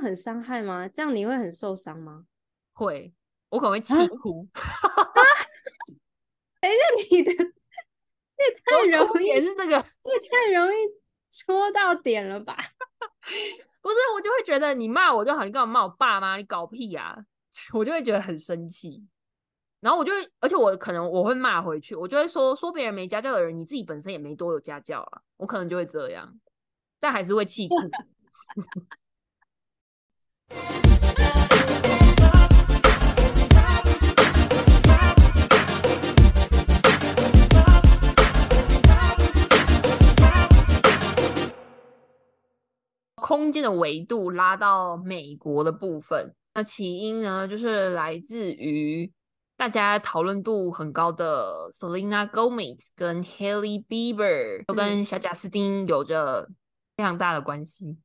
样很伤害吗？这样你会很受伤吗？会，我可能会气哭。等一下，你的也太容易，也是这个，也太容易戳到点了吧？不是，我就会觉得你骂我就好，你干嘛骂我爸妈？你搞屁呀！我就会觉得很生气。然后我就会，而且我可能我会骂回去，我就会说说别人没家教的人，你自己本身也没多有家教啊。我可能就会这样，但还是会气哭。空间的维度拉到美国的部分，那起因呢，就是来自于大家讨论度很高的 Selena Gomez 跟 Haley Bieber，都跟小贾斯汀有着非常大的关系，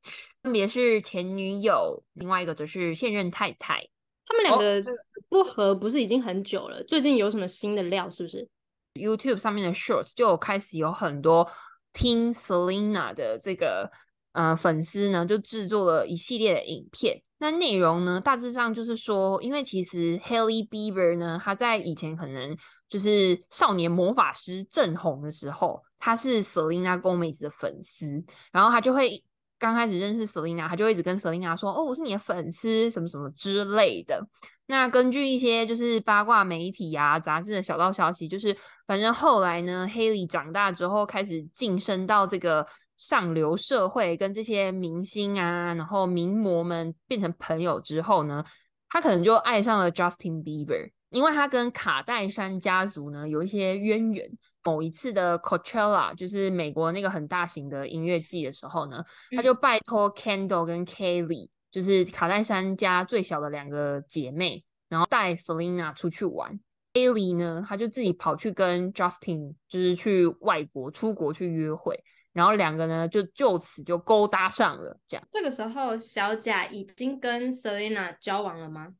分别是前女友，另外一个则是现任太太。他们两个不和不是已经很久了？最近有什么新的料？是不是 YouTube 上面的 Shorts 就开始有很多听 Selina 的这个。呃，粉丝呢就制作了一系列的影片，那内容呢大致上就是说，因为其实 Haley Bieber 呢，他在以前可能就是少年魔法师正红的时候，他是 Selena Gomez 的粉丝，然后他就会刚开始认识 Selena，他就一直跟 Selena 说，哦，我是你的粉丝，什么什么之类的。那根据一些就是八卦媒体啊、杂志的小道消息，就是反正后来呢，Haley 长大之后开始晋升到这个。上流社会跟这些明星啊，然后名模们变成朋友之后呢，他可能就爱上了 Justin Bieber，因为他跟卡戴珊家族呢有一些渊源。某一次的 Coachella，就是美国那个很大型的音乐季的时候呢，他就拜托 Kendall 跟 Kelly，就是卡戴珊家最小的两个姐妹，然后带 Selina 出去玩。Kelly 呢，他就自己跑去跟 Justin，就是去外国出国去约会。然后两个呢，就就此就勾搭上了。这样，这个时候小贾已经跟 Selina 交往了吗？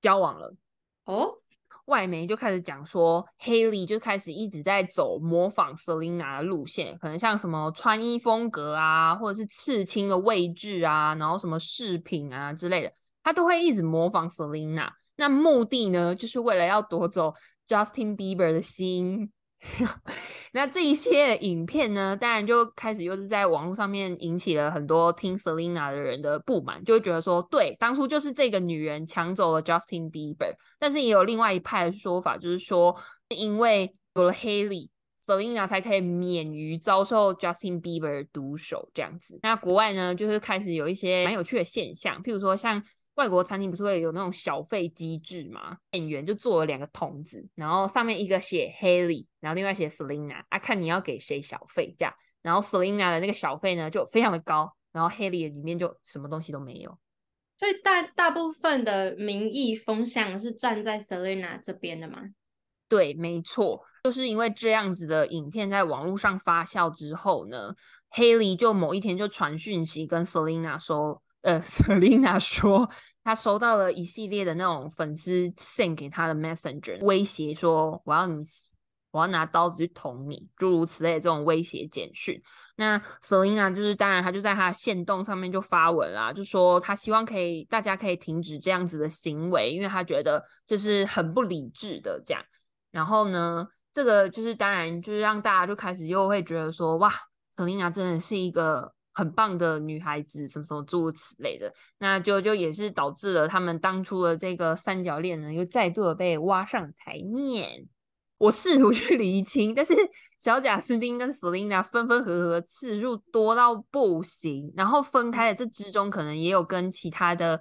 交往了。哦，外媒就开始讲说，Haley 就开始一直在走模仿 Selina 的路线，可能像什么穿衣风格啊，或者是刺青的位置啊，然后什么饰品啊之类的，他都会一直模仿 Selina。那目的呢，就是为了要夺走 Justin Bieber 的心。那这一些影片呢，当然就开始又是在网络上面引起了很多听 Selena 的人的不满，就会觉得说，对，当初就是这个女人抢走了 Justin Bieber。但是也有另外一派的说法，就是说，因为有了 Haley，Selena 才可以免于遭受 Justin Bieber 毒手这样子。那国外呢，就是开始有一些蛮有趣的现象，譬如说像。外国餐厅不是会有那种小费机制吗？店员就做了两个桶子，然后上面一个写 Haley，然后另外写 Selina，啊，看你要给谁小费这样。然后 Selina 的那个小费呢就非常的高，然后 Haley 里面就什么东西都没有。所以大大部分的民意风向是站在 Selina 这边的吗？对，没错，就是因为这样子的影片在网络上发酵之后呢，Haley 就某一天就传讯息跟 Selina 说。呃，Selina 说，她收到了一系列的那种粉丝献给她的 messenger，威胁说我要你死，我要拿刀子去捅你，诸如此类这种威胁简讯。那 Selina 就是，当然她就在她的线动上面就发文啦，就说她希望可以大家可以停止这样子的行为，因为她觉得这是很不理智的这样。然后呢，这个就是当然就是让大家就开始又会觉得说，哇，Selina 真的是一个。很棒的女孩子，什么什么诸如此类的，那就就也是导致了他们当初的这个三角恋呢，又再度的被挖上台面。我试图去厘清，但是 小贾斯汀跟 Selina 分分合合次数多到不行，然后分开的这之中，可能也有跟其他的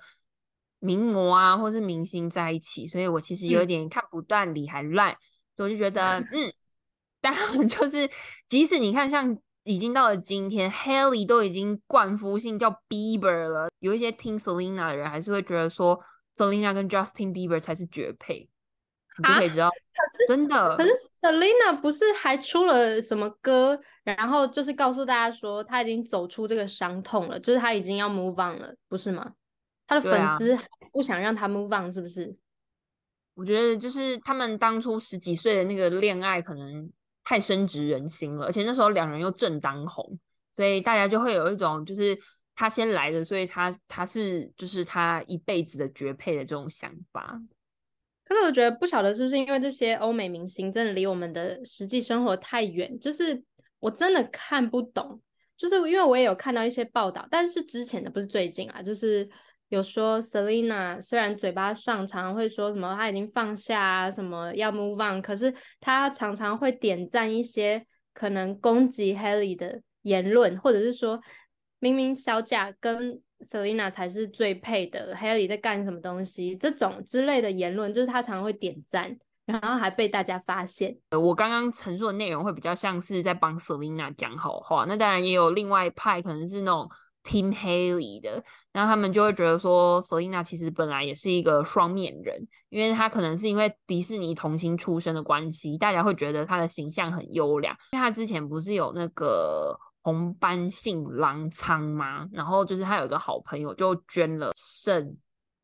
名模啊，或是明星在一起，所以我其实有点看不断理还乱，所以我就觉得，嗯，但就是即使你看像。已经到了今天，Haley 都已经冠夫姓叫 Bieber 了。有一些听 Selina 的人还是会觉得说 Selina 跟 Justin Bieber 才是绝配。你就可以知道，真的。可是 Selina 不是还出了什么歌，然后就是告诉大家说，他已经走出这个伤痛了，就是他已经要 move on 了，不是吗？他的粉丝不想让他 move on，是不是？我觉得就是他们当初十几岁的那个恋爱，可能。太深植人心了，而且那时候两人又正当红，所以大家就会有一种就是他先来的，所以他他是就是他一辈子的绝配的这种想法。可是我觉得不晓得是不是因为这些欧美明星真的离我们的实际生活太远，就是我真的看不懂。就是因为我也有看到一些报道，但是之前的不是最近啊，就是有说 Selina 虽然嘴巴上常常会说什么他已经放下啊，什么要 move on，可是他常常会点赞一些可能攻击 Haley 的言论，或者是说明明小贾跟 Selina 才是最配的，Haley 在干什么东西这种之类的言论，就是他常常会点赞。然后还被大家发现。我刚刚陈述的内容会比较像是在帮 Selina 讲好话。那当然也有另外一派，可能是那种 Team Haley 的，然后他们就会觉得说，Selina 其实本来也是一个双面人，因为她可能是因为迪士尼童星出身的关系，大家会觉得她的形象很优良。因为她之前不是有那个红斑性狼疮吗？然后就是她有一个好朋友就捐了肾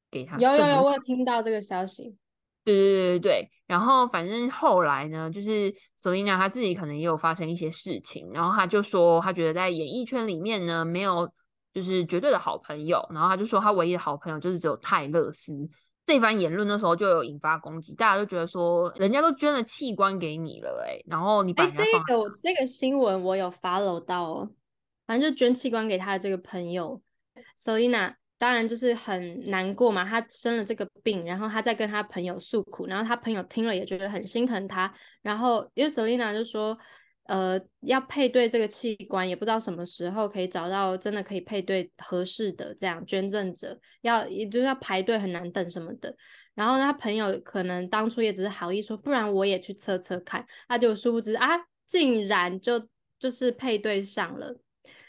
给她。有有有，我有听到这个消息。对对对对对，然后反正后来呢，就是 Selina 她自己可能也有发生一些事情，然后她就说她觉得在演艺圈里面呢，没有就是绝对的好朋友，然后他就说他唯一的好朋友就是只有泰勒斯。这番言论的时候就有引发攻击，大家都觉得说人家都捐了器官给你了，哎，然后你把这个这个新闻我有 follow 到，哦，反正就捐器官给他的这个朋友 Selina。当然就是很难过嘛，他生了这个病，然后他在跟他朋友诉苦，然后他朋友听了也觉得很心疼他。然后因为 Selina 就说，呃，要配对这个器官，也不知道什么时候可以找到真的可以配对合适的这样捐赠者，要也就是要排队很难等什么的。然后他朋友可能当初也只是好意说，不然我也去测测看。他就殊不知啊，竟然就就是配对上了。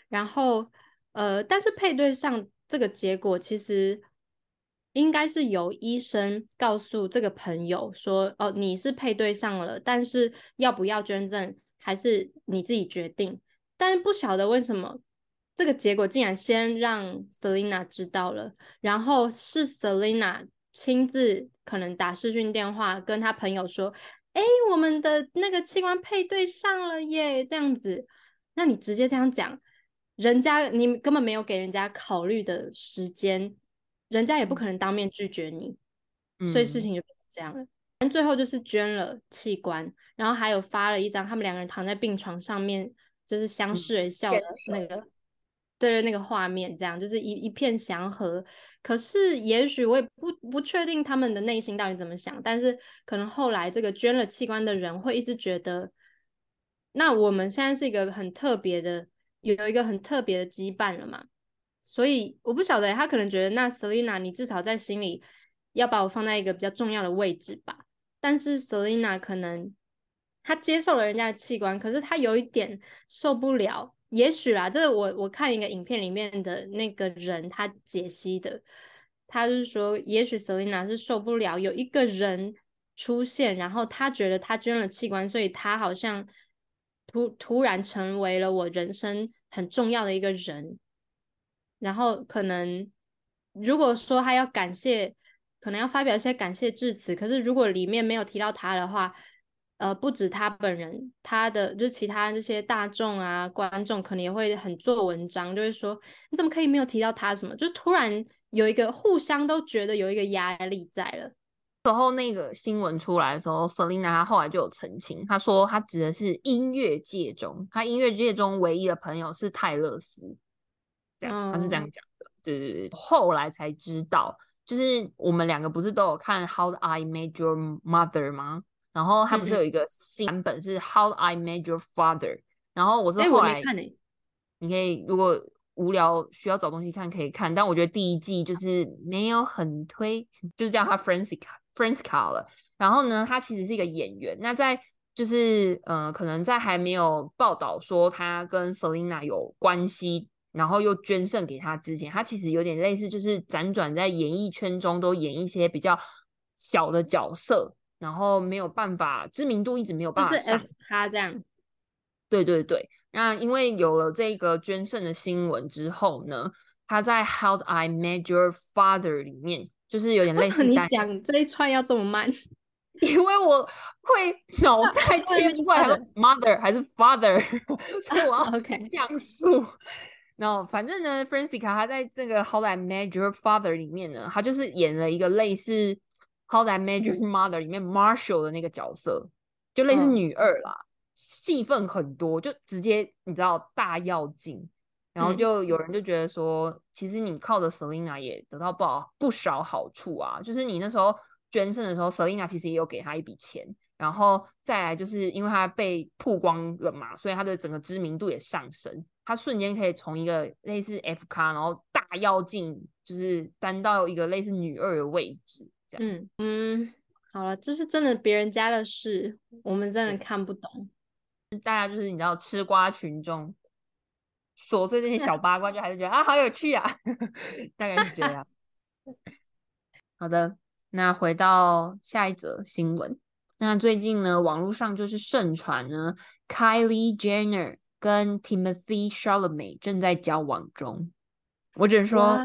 然后呃，但是配对上。这个结果其实应该是由医生告诉这个朋友说：“哦，你是配对上了，但是要不要捐赠还是你自己决定。”但是不晓得为什么这个结果竟然先让 Selina 知道了，然后是 Selina 亲自可能打视讯电话跟他朋友说：“哎，我们的那个器官配对上了耶！”这样子，那你直接这样讲。人家你根本没有给人家考虑的时间，人家也不可能当面拒绝你，所以事情就变成这样了。最后就是捐了器官，然后还有发了一张他们两个人躺在病床上面，就是相视而笑的那个，对对，那个画面，这样就是一一片祥和。可是也许我也不不确定他们的内心到底怎么想，但是可能后来这个捐了器官的人会一直觉得，那我们现在是一个很特别的。有一个很特别的羁绊了嘛，所以我不晓得他可能觉得那 Selina 你至少在心里要把我放在一个比较重要的位置吧。但是 Selina 可能他接受了人家的器官，可是他有一点受不了。也许啦，这是我我看一个影片里面的那个人他解析的，他是说也许 Selina 是受不了有一个人出现，然后他觉得他捐了器官，所以他好像。突突然成为了我人生很重要的一个人，然后可能如果说他要感谢，可能要发表一些感谢致辞，可是如果里面没有提到他的话，呃，不止他本人，他的就其他这些大众啊观众，可能也会很做文章，就会说你怎么可以没有提到他什么？就突然有一个互相都觉得有一个压力在了。时候那个新闻出来的时候，Selina 她后来就有澄清，她说她指的是音乐界中，她音乐界中唯一的朋友是泰勒斯，这样，她是这样讲的。对对对，后来才知道，就是我们两个不是都有看《How I Made Your Mother》吗？然后他不是有一个新版本是《How I Made Your Father》，然后我是后来，你可以如果无聊需要找东西看可以看，但我觉得第一季就是没有很推，就是叫他 Francisca。Francisca 了，然后呢，他其实是一个演员。那在就是呃，可能在还没有报道说他跟 Selina 有关系，然后又捐肾给他之前，他其实有点类似，就是辗转在演艺圈中都演一些比较小的角色，然后没有办法知名度一直没有办法上。他这样，对对对。那因为有了这个捐肾的新闻之后呢，他在 How I Met Your Father 里面。就是有点类似。你讲这一串要这么慢？因为我会 脑袋切不过来，mother 还是 father，所以我要降速。然后反正呢，Francisca 她在这个《How I Met Your Father》里面呢，她就是演了一个类似《How I Met Your Mother》里面 Marshall 的那个角色，就类似女二啦，戏份很多，就直接你知道大要进。然后就有人就觉得说，其实你靠着 Selina 也得到不好不少好处啊，就是你那时候捐肾的时候，Selina 其实也有给他一笔钱。然后再来就是因为他被曝光了嘛，所以他的整个知名度也上升，他瞬间可以从一个类似 F 咖，然后大妖精，就是担到一个类似女二的位置，这样。嗯嗯，好了，这是真的别人家的事，我们真的看不懂。大家就是你知道吃瓜群众，琐碎这些小八卦，就还是觉得啊好有趣啊，大概是这样。好的，那回到下一则新闻。那最近呢，网络上就是盛传呢，Kylie Jenner 跟 Timothy Chalamet 正在交往中。我只能说，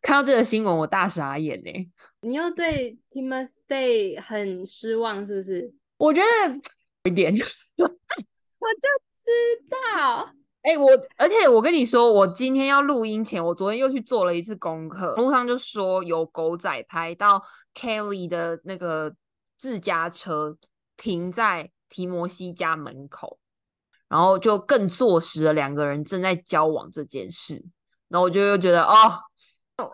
看到这个新闻，我大傻眼呢。你又对 Timothy 很失望是不是？我觉得有一点，我就知道。哎，我而且我跟你说，我今天要录音前，我昨天又去做了一次功课，路上就说有狗仔拍到 Kelly 的那个。自家车停在提摩西家门口，然后就更坐实了两个人正在交往这件事。然后我就又觉得，哦，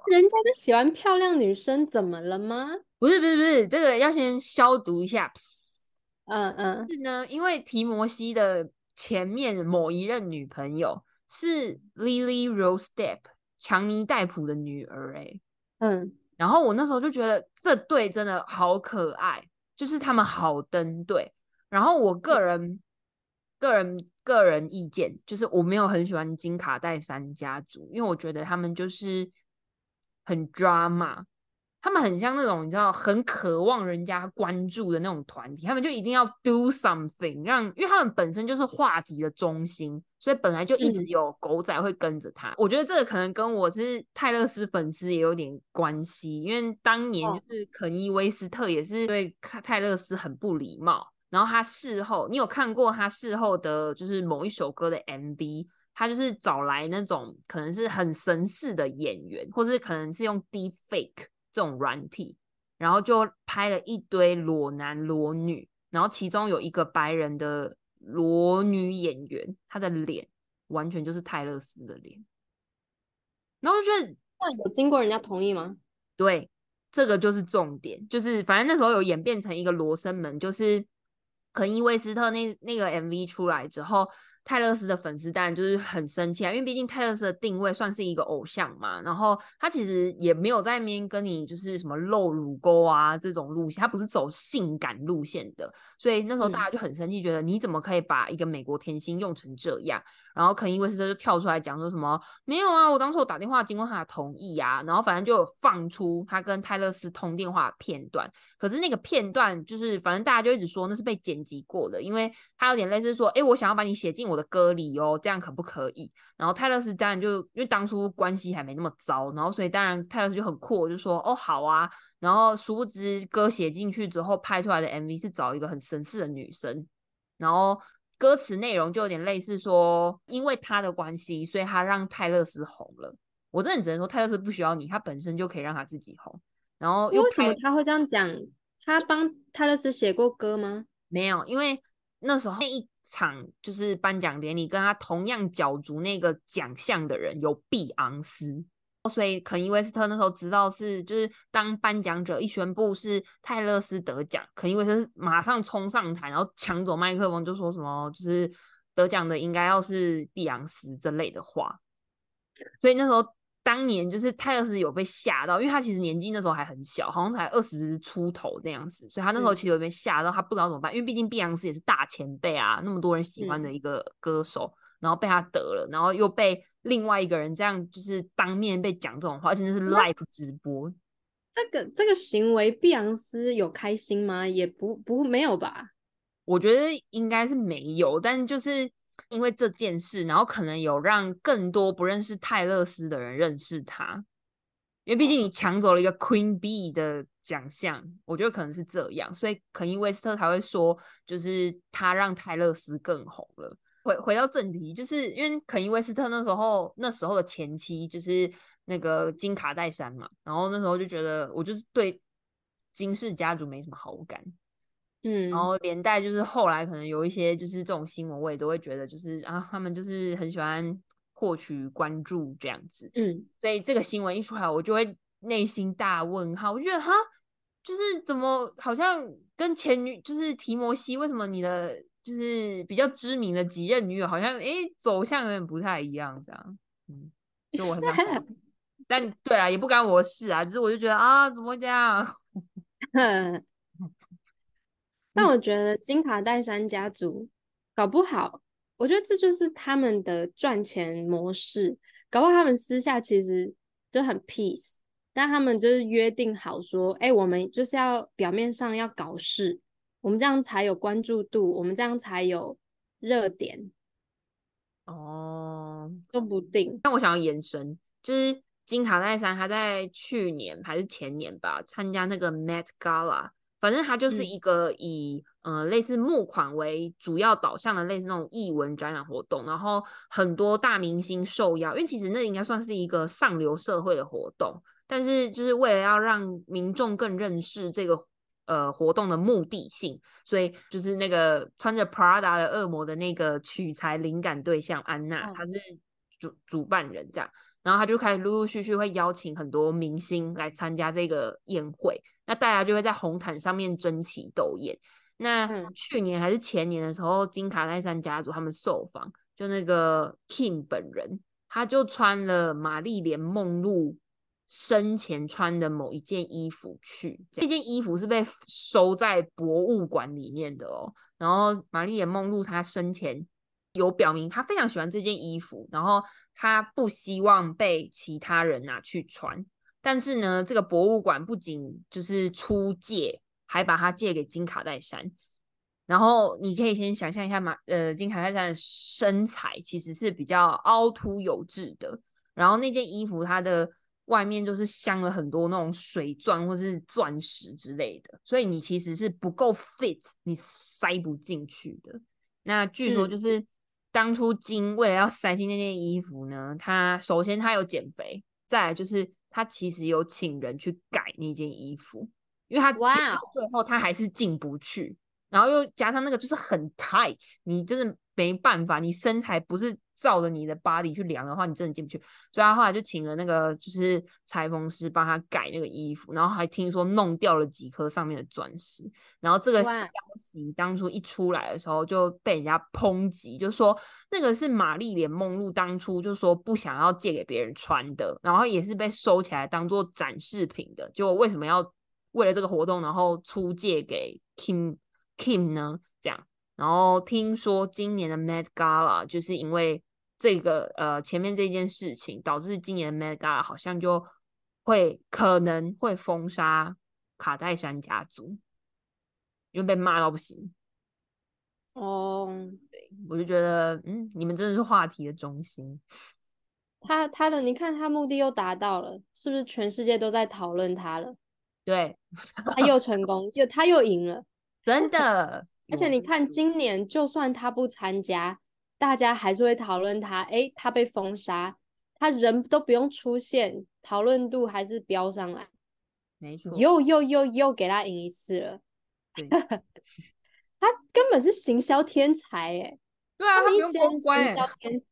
人家就喜欢漂亮女生，怎么了吗？不是不是不是，这个要先消毒一下。嗯嗯，是呢，因为提摩西的前面某一任女朋友是 Lily Rose Depp 强尼戴普的女儿，哎，嗯，然后我那时候就觉得这对真的好可爱。就是他们好登对，然后我个人个人个人意见就是我没有很喜欢金卡戴珊家族，因为我觉得他们就是很 drama。他们很像那种你知道很渴望人家关注的那种团体，他们就一定要 do something 让，因为他们本身就是话题的中心，所以本来就一直有狗仔会跟着他。我觉得这个可能跟我是泰勒斯粉丝也有点关系，因为当年就是肯伊威斯特也是对泰勒斯很不礼貌，然后他事后你有看过他事后的就是某一首歌的 MV，他就是找来那种可能是很神似的演员，或是可能是用 deep fake。这种软体，然后就拍了一堆裸男裸女，然后其中有一个白人的裸女演员，她的脸完全就是泰勒斯的脸，然后就觉得有经过人家同意吗？对，这个就是重点，就是反正那时候有演变成一个罗生门，就是肯伊威斯特那那个 MV 出来之后。泰勒斯的粉丝当然就是很生气啊，因为毕竟泰勒斯的定位算是一个偶像嘛，然后他其实也没有在面跟你就是什么露乳沟啊这种路线，他不是走性感路线的，所以那时候大家就很生气，觉得你怎么可以把一个美国甜心用成这样？然后肯伊威斯特就跳出来讲说什么没有啊，我当初我打电话经过他的同意啊，然后反正就有放出他跟泰勒斯通电话片段，可是那个片段就是反正大家就一直说那是被剪辑过的，因为他有点类似说，哎，我想要把你写进我。的歌里哦，这样可不可以？然后泰勒斯当然就因为当初关系还没那么糟，然后所以当然泰勒斯就很酷，就说哦好啊。然后殊不知歌写进去之后拍出来的 MV 是找一个很神似的女生，然后歌词内容就有点类似说，因为他的关系，所以他让泰勒斯红了。我真的只能说泰勒斯不需要你，他本身就可以让他自己红。然后为什么他会这样讲？他帮泰勒斯写过歌吗？没有，因为那时候那一。场就是颁奖典礼，跟他同样角逐那个奖项的人有碧昂斯，所以肯伊威斯特那时候知道是就是当颁奖者一宣布是泰勒斯得奖，肯伊威斯马上冲上台，然后抢走麦克风，就说什么就是得奖的应该要是碧昂斯这类的话，所以那时候。当年就是泰勒斯有被吓到，因为他其实年纪那时候还很小，好像才二十出头那样子，所以他那时候其实有被吓到，他不知道怎么办，因为毕竟碧昂斯也是大前辈啊，那么多人喜欢的一个歌手，然后被他得了，然后又被另外一个人这样就是当面被讲这种话，而且是 live 直播。这个这个行为，碧昂斯有开心吗？也不不没有吧？我觉得应该是没有，但就是。因为这件事，然后可能有让更多不认识泰勒斯的人认识他，因为毕竟你抢走了一个 Queen B 的奖项，我觉得可能是这样，所以肯尼威斯特才会说，就是他让泰勒斯更红了。回回到正题，就是因为肯伊威斯特那时候那时候的前妻就是那个金卡戴珊嘛，然后那时候就觉得我就是对金氏家族没什么好感，嗯，然后连带就是后来可能有一些就是这种新闻，我也都会觉得就是啊，他们就是很喜欢获取关注这样子，嗯，所以这个新闻一出来，我就会内心大问号，我觉得哈，就是怎么好像跟前女就是提摩西，为什么你的就是比较知名的几任女友好像诶走向有点不太一样这样，嗯，就我很想，但对啊，也不干我事啊，只是我就觉得啊，怎么会这样？但我觉得金卡戴珊家族搞不好，我觉得这就是他们的赚钱模式。搞不好他们私下其实就很 peace，但他们就是约定好说，哎、我们就是要表面上要搞事，我们这样才有关注度，我们这样才有热点，哦，说不定。但我想要延伸，就是金卡戴珊她在去年还是前年吧，参加那个 Met Gala，反正她就是嗯一个以、呃类似募款为主要导向的类似那种艺文展览活动，然后很多大明星受邀，因为其实那应该算是一个上流社会的活动，但是就是为了要让民众更认识这个。呃，活动的目的性，所以就是那个穿着 Prada 的恶魔的那个取材灵感对象安娜，哦她是主主办人这样，然后他就开始陆陆续续会邀请很多明星来参加这个宴会，那大家就会在红毯上面争奇斗艳。那嗯。去年还是前年的时候，金卡戴珊家族他们受访，就那个 Kim 本人，他就穿了玛丽莲梦露生前穿的某一件衣服去，这件衣服是被收在博物馆里面的哦。然后玛丽莲梦露她生前有表明她非常喜欢这件衣服，然后她不希望被其他人拿去穿。但是呢，这个博物馆不仅就是出借，还把它借给金卡戴珊。然后你可以先想象一下马呃金卡戴珊的身材其实是比较凹凸有致的，然后那件衣服它的外面就是镶了很多那种水钻或是钻石之类的，所以你其实是不够 fit，你塞不进去的。那据说嗯就是当初金为了要塞进那件衣服呢，他首先他有减肥，再来就是他其实有请人去改那件衣服，因为他哇最后他还是进不去，然后又加上那个就是很 tight，你真的没办法，你身材不是照着你的 body 去量的话，你真的进不去。所以他后来就请了那个就是裁缝师帮他改那个衣服，然后还听说弄掉了几颗上面的钻石。然后这个消息当初一出来的时候就被人家抨击，就说那个是玛丽莲梦露当初就说不想要借给别人穿的，然后也是被收起来当做展示品的。结果为什么要为了这个活动，然后出借给 Kim Kim 呢？这样。然后听说今年的 Met Gala 就是因为这个呃前面这件事情，导致今年的 Met Gala 好像就会可能会封杀卡戴珊家族，因为被骂到不行。哦，我就觉得，嗯，你们真的是话题的中心。他他的你看他目的又达到了，是不是全世界都在讨论他了？对，他又成功，又他又赢了。真的。而且你看，今年就算他不参加，大家还是会讨论他。诶，他被封杀，他人都不用出现，讨论度还是飙上来。没错，又又又又给他赢一次了，他根本是行销天才哎，对啊，他不用公关欸，销天才。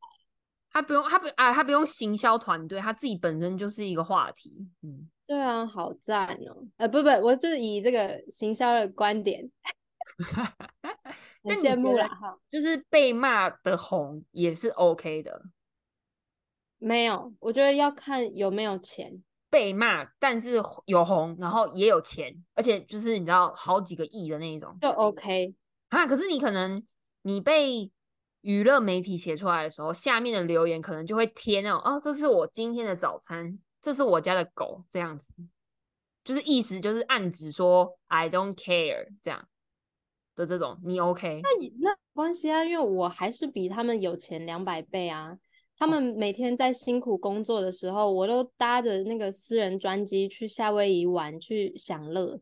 他不用，他不啊，他不用行销团队，他自己本身就是一个话题。嗯，对啊，好赞哦！呃，不不，我是以这个行销的观点，很羡慕觉得啦哈。就是被骂的红也是 OK 的，没有，我觉得要看有没有钱。被骂但是有红，然后也有钱，而且就是你知道好几个亿的那一种就 OK，啊。可是你可能你被娱乐媒体写出来的时候，下面的留言可能就会贴那种哦，这是我今天的早餐，这是我家的狗这样子，就是意思就是暗指说 I don't care 这样的这种，你 OK？那也那没关系啊，因为我还是比他们有钱两百倍啊。他们每天在辛苦工作的时候，我都搭着那个私人专机去夏威夷玩，去享乐。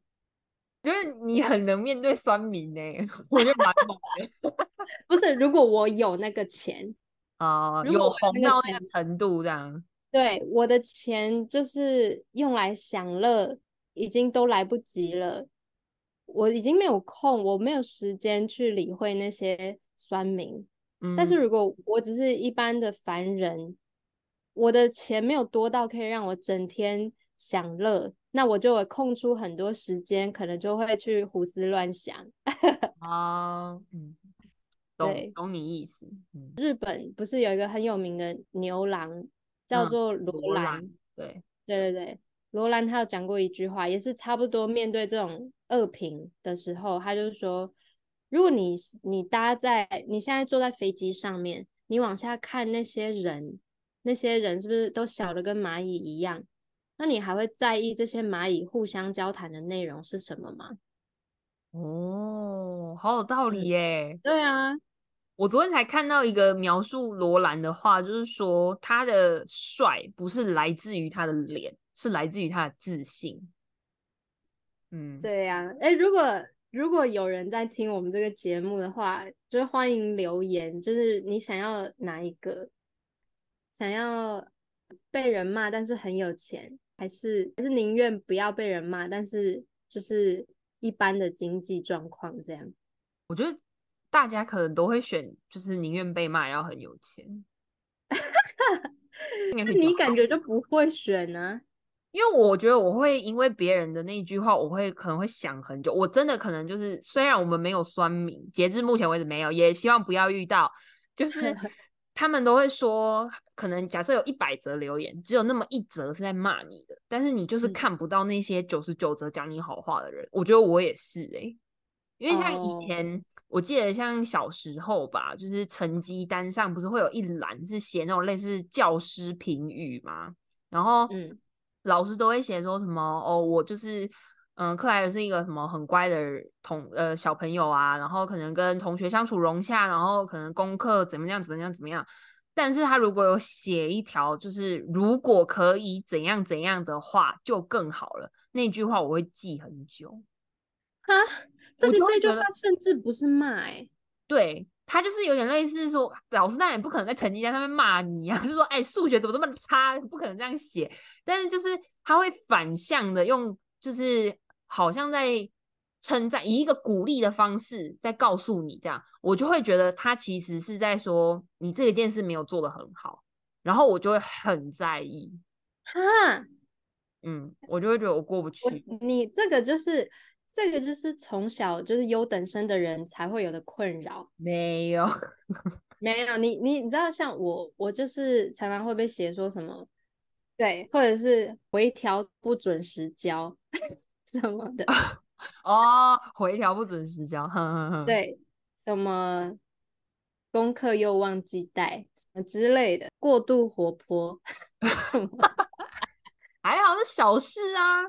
因为你很能面对酸民呢，我觉得蛮猛的。不是，如果我有那个钱啊，有红到那个程度这样。对，我的钱就是用来享乐，已经都来不及了。我已经没有空，我没有时间去理会那些酸民。嗯，但是如果我只是一般的凡人，我的钱没有多到可以让我整天享乐，那我就会空出很多时间，可能就会去胡思乱想。啊，嗯，懂懂你意思。日本不是有一个很有名的牛郎？叫做罗兰，对对对对，罗兰他有讲过一句话，也是差不多面对这种恶评的时候，他就说，如果你你搭在你现在坐在飞机上面，你往下看那些人，那些人是不是都小的跟蚂蚁一样？那你还会在意这些蚂蚁互相交谈的内容是什么吗？哦，好有道理耶。对啊。我昨天才看到一个描述罗兰的话，就是说他的帅不是来自于他的脸，是来自于他的自信。嗯，对呀。哎，如果如果有人在听我们这个节目的话，就是欢迎留言，就是你想要哪一个？想要被人骂但是很有钱，还是还是宁愿不要被人骂，但是就是一般的经济状况这样？我觉得。大家可能都会选，就是宁愿被骂要很有钱。那你感觉就不会选呢？因为我觉得我会因为别人的那一句话，我会可能会想很久。我真的可能就是，虽然我们没有酸民，截至目前为止没有，也希望不要遇到。就 是他们都会说，可能假设有一百则留言，只有那么一则是在骂你的，但是你就是看不到那些九十九则讲你好话的人。我觉得我也是哎，因为像以前。我记得像小时候吧，就是成绩单上不是会有一栏是写那种类似教师评语吗？然后，嗯，老师都会写说什么哦，我就是，嗯，克莱尔是一个什么很乖的同呃小朋友啊，然后可能跟同学相处融洽，然后可能功课怎么样怎么样怎么样。但是他如果有写一条，就是如果可以怎样怎样的话，就更好了。那句话我会记很久。哈，这个这句话甚至不是骂，哎，对他就是有点类似说，老师当然也不可能在成绩单上面骂你啊，就说哎，数学怎么这么差，不可能这样写。但是就是他会反向的用，就是好像在称赞，以一个鼓励的方式在告诉你这样，我就会觉得他其实是在说你这一件事没有做的很好，然后我就会很在意。哈，嗯，我就会觉得我过不去。你这个就是。这个就是从小就是优等生的人才会有的困扰。没有，没有。你你你知道，像我，我就是常常会被写说什么，对，或者是回调不准时交 什么的。哦，回调不准时交，对，什么功课又忘记带什么之类的，过度活泼什么，还好是小事啊。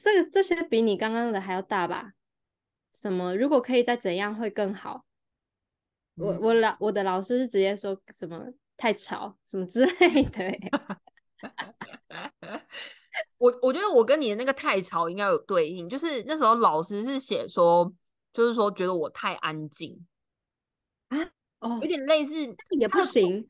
这个这些比你刚刚的还要大吧？什么？如果可以再怎样会更好？我我老我的老师是直接说什么太吵什么之类的。我我觉得我跟你的那个太吵应该有对应，就是那时候老师是写说，就是说觉得我太安静啊，哦，有点类似也不行。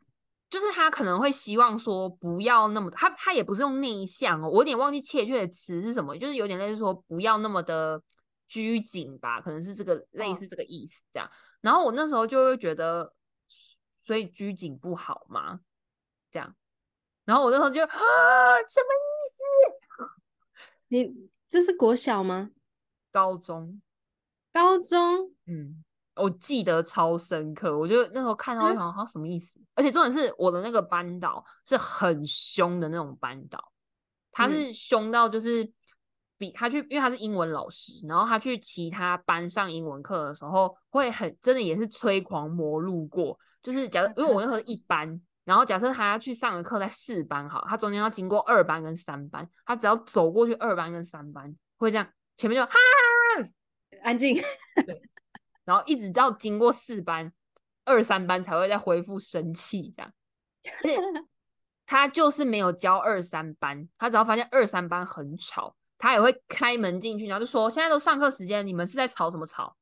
就是他可能会希望说不要那么，他他也不是用内向哦，我有点忘记确切的词是什么，就是有点类似说不要那么的拘谨吧，可能是这个类似这个意思这样。然后我那时候就会觉得，所以拘谨不好吗？这样。然后我那时候就啊，什么意思？你这是国小吗？高中。高中。嗯。我记得超深刻，我就那时候看到，我想他什么意思？而且重点是我的那个班导是很凶的那种班导，他是凶到就是比他去，因为他是英文老师，然后他去其他班上英文课的时候，会很真的也是催狂魔路过。就是假设，因为我那时候一班，然后假设他要去上的课在四班，好，他中间要经过二班跟三班，他只要走过去二班跟三班，会这样，前面就哈，安静，对。然后一直到经过四班、二三班才会再恢复生气，这样。他就是没有教二三班，他只要发现二三班很吵，他也会开门进去，然后就说现在都上课时间，你们是在吵什么吵？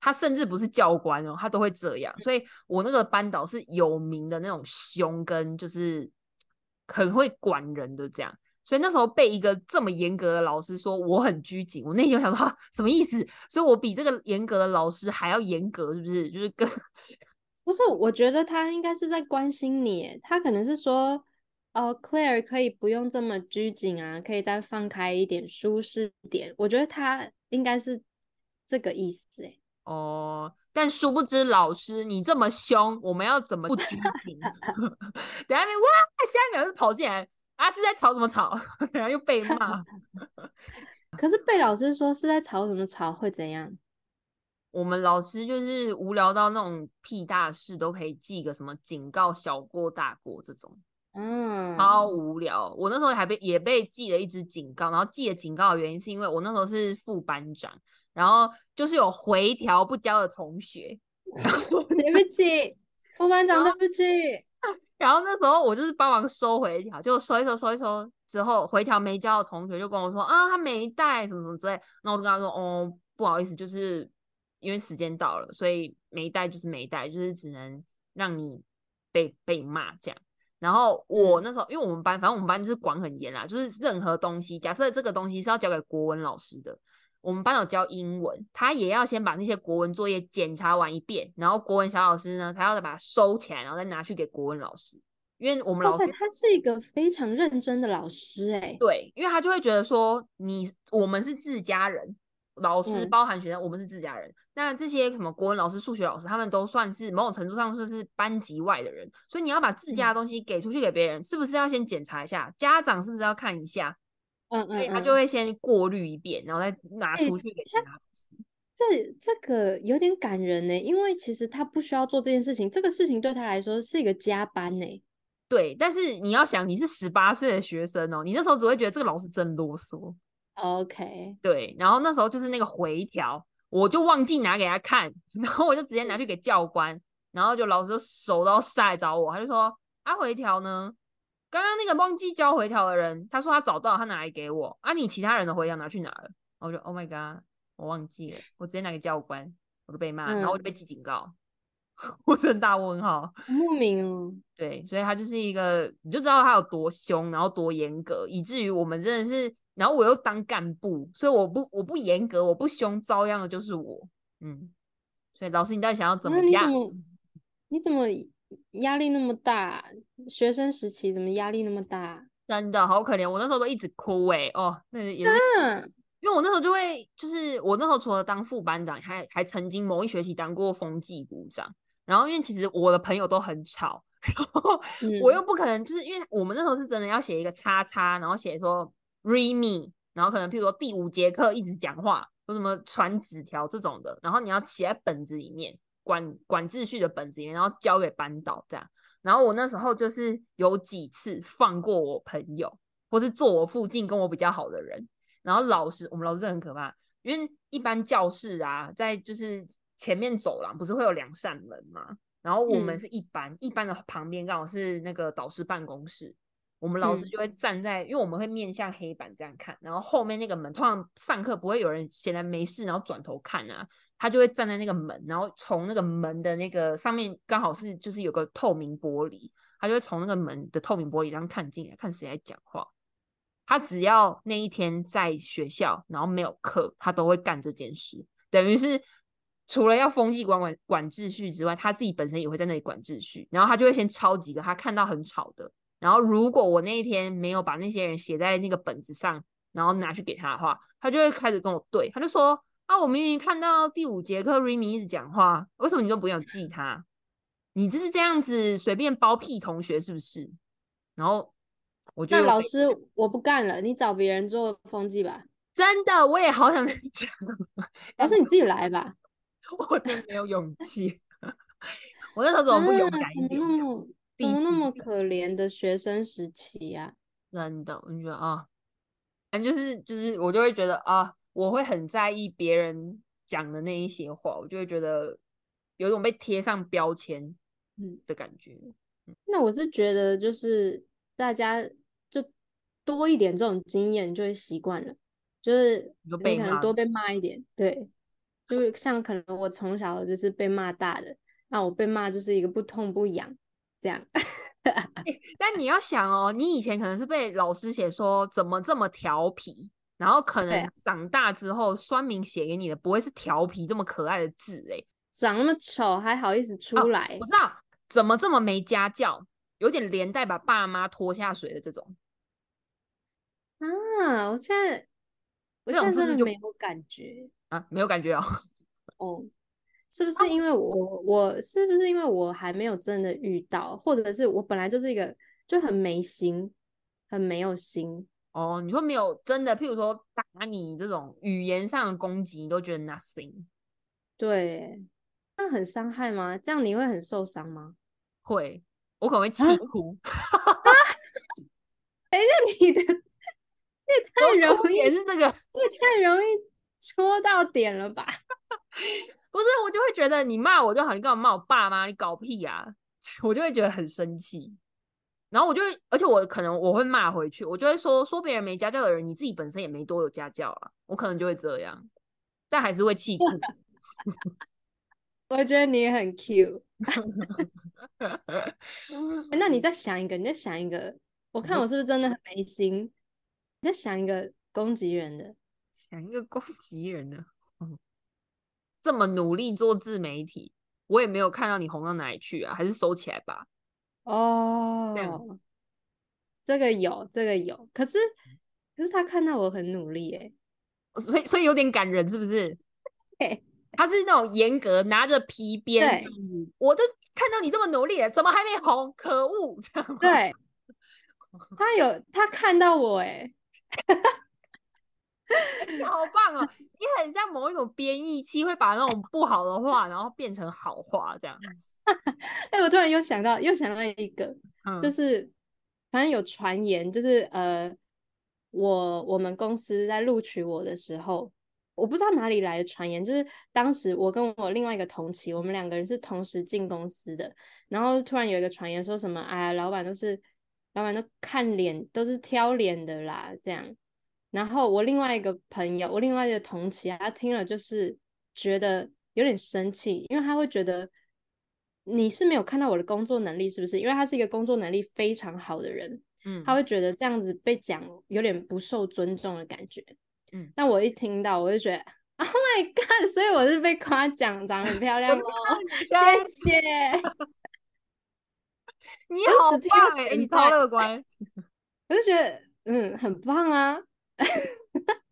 他甚至不是教官哦，他都会这样。所以我那个班导是有名的那种凶，跟就是很会管人的这样。所以那时候被一个这么严格的老师说我很拘谨，我内心想说什么意思？所以我比这个严格的老师还要严格，是不是？就是跟 不是，我觉得他应该是在关心你，他可能是说，呃，Claire 可以不用这么拘谨啊，可以再放开一点，舒适点。我觉得他应该是这个意思，哎。哦，但殊不知老师你这么凶，我们要怎么不拘谨？等下面哇，下一秒就跑进来。啊！是在吵什么吵？然后又被骂。可是被老师说是在吵什么吵会怎样？我们老师就是无聊到那种屁大事都可以记个什么警告、小过大过这种。嗯，超无聊。我那时候还被也被记了一支警告，然后记了警告的原因是因为我那时候是副班长，然后就是有回条不交的同学。对不起，副班长，对不起。然后那时候我就是帮忙收回一条，就收一收收一收之后，回条没交的同学就跟我说啊，他没带什么什么之类。那我就跟他说哦，不好意思，就是因为时间到了，所以没带就是没带，就是只能让你被被骂这样。然后我那时候因为我们班，反正我们班就是管很严啦，就是任何东西，假设这个东西是要交给国文老师的。我们班有教英文，他也要先把那些国文作业检查完一遍，然后国文小老师呢，他要再把它收起来，然后再拿去给国文老师。因为我们老师他是一个非常认真的老师，哎，对，因为他就会觉得说，你我们是自家人，老师包含学生，我们是自家人。那这些什么国文老师、数学老师，他们都算是某种程度上算是班级外的人，所以你要把自家的东西给出去给别人，是不是要先检查一下？家长是不是要看一下？嗯嗯，他就会先过滤一遍，然后再拿出去给其他老师。这这个有点感人呢，因为其实他不需要做这件事情，这个事情对他来说是一个加班呢。对，但是你要想，你是十八岁的学生哦，你那时候只会觉得这个老师真啰嗦。OK，对，然后那时候就是那个回条，我就忘记拿给他看，然后我就直接拿去给教官，然后就老师手都晒着我，他就说：“啊，回条呢？”刚刚那个忘记交回条的人，他说他找到，他拿来给我。啊，你其他人的回条拿去哪了？我就 Oh my god，我忘记了，我直接拿给教官，我就被骂，然后我就被记警告，我真大问号，莫名哦。对，所以他就是一个，你就知道他有多凶，然后多严格，以至于我们真的是，然后我又当干部，所以我不我不严格，我不凶，遭殃的就是我。嗯，所以老师，你到底想要怎么样？你怎么？压力那么大，学生时期怎么压力那么大？真的好可怜，我那时候都一直哭哎哦，那也是，因为我那时候就会，就是我那时候除了当副班长，还还曾经某一学期当过风纪股长。然后因为其实我的朋友都很吵，然后我又不可能，就是因为我们那时候是真的要写一个叉叉，然后写说 read me，然后可能譬如说第五节课一直讲话，有什么传纸条这种的，然后你要写在本子里面。管管秩序的本子，然后交给班导这样。然后我那时候就是有几次放过我朋友，或是坐我附近跟我比较好的人。然后老师，我们老师很可怕，因为一般教室啊，在就是前面走廊不是会有两扇门嘛？然后我们是一班，一班的旁边刚好是那个导师办公室。我们老师就会站在，因为我们会面向黑板这样看，然后后面那个门，通常上课不会有人闲来没事，然后转头看啊，他就会站在那个门，然后从那个门的那个上面刚好是就是有个透明玻璃，他就会从那个门的透明玻璃这样看进来，看谁在讲话。他只要那一天在学校，然后没有课，他都会干这件事，等于是除了要封闭管管管秩序之外，他自己本身也会在那里管秩序，然后他就会先抄几个他看到很吵的。然后，如果我那一天没有把那些人写在那个本子上，然后拿去给他的话，他就会开始跟我对，他就说：“啊，我明明看到第五节课 Remy 一直讲话，为什么你都不用记他？你就是这样子随便包庇同学是不是？”然后我觉得老师我不干了，你找别人做风纪吧。真的，我也好想讲，老师你自己来吧。我真没有勇气 我那时候怎么不勇敢一点？怎么那么可怜的学生时期呀？真的，我觉得啊，反正就是就是，我就会觉得啊，我会很在意别人讲的那一些话，我就会觉得有种被贴上标签嗯的感觉。那我是觉得，就是大家就多一点这种经验，就会习惯了。就是你被可能多被骂一点，对，就是 像可能我从小就是被骂大的，那我被骂就是一个不痛不痒这样。但你要想哦，你以前可能是被老师写说怎么这么调皮，然后可能长大之后酸民写给你的不会是调皮这么可爱的字哎，长那么丑还好意思出来？我知道怎么这么没家教，有点连带把爸妈拖下水的这种。啊，我现在我现在真的没有感觉啊，没有感觉哦。哦。是不是因为我我是不是因为我还没有真的遇到，或者是我本来就是一个就很没心，很没有心哦？你说没有真的，譬如说打你这种语言上的攻击，你都觉得 nothing？对，那很伤害吗？这样你会很受伤吗？会，我可能会气哭。等一下，你的也太容易，也是这个，也太容易戳到点了吧？不是，我就会觉得你骂我就好，你干嘛骂我爸妈？你搞屁呀！我就会觉得很生气，然后我就会，而且我可能我会骂回去，我就会说说别人没家教的人，你自己本身也没多有家教啊，我可能就会这样，但还是会气哭。我觉得你很 Q。那你再想一个，你再想一个，我看我是不是真的很没心？你再想一个攻击人的，想一个攻击人的。这么努力做自媒体，我也没有看到你红到哪里去啊，还是收起来吧。哦，这个有，这个有，可是可是他看到我很努力，哎，所以所以有点感人，是不是？他是那种严格拿着皮鞭，我都看到你这么努力了，怎么还没红？可恶！这样对，他有他看到我，哎。你 好棒哦！你很像某一种编译器，会把那种不好的话，然后变成好话，这样。哎，我突然又想到，又想到一个，就是反正有传言，就是呃，我我们公司在录取我的时候，我不知道哪里来的传言，就是当时我跟我另外一个同期，我们两个人是同时进公司的，然后突然有一个传言说什么，哎，老板都是老板都看脸，都是挑脸的啦，这样。然后我另外一个朋友，我另外一个同期，他听了就是觉得有点生气，因为他会觉得你是没有看到我的工作能力，是不是？因为他是一个工作能力非常好的人，嗯，他会觉得这样子被讲有点不受尊重的感觉，嗯。但我一听到，我就觉得，Oh my god！所以我是被夸奖长得很漂亮哦，谢谢。你好棒哎，你超乐观，我就觉得嗯，很棒啊。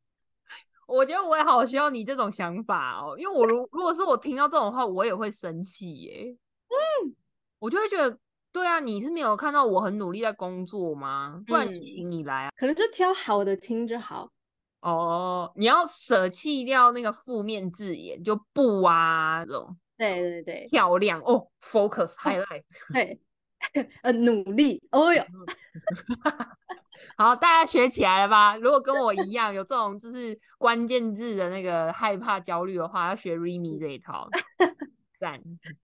我觉得我也好需要你这种想法哦，因为我如 如果是我听到这种话，我也会生气耶。嗯，我就会觉得，对啊，你是没有看到我很努力在工作吗？不然你请你来啊，可能就挑好的听就好。哦，你要舍弃掉那个负面字眼，就不啊这种。对对对，漂亮哦，focus highlight。对，呃，努力。哦哟。好，大家学起来了吧？如果跟我一样有这种就是关键字的那个害怕焦虑的话，要学 Remy 这一套，赞。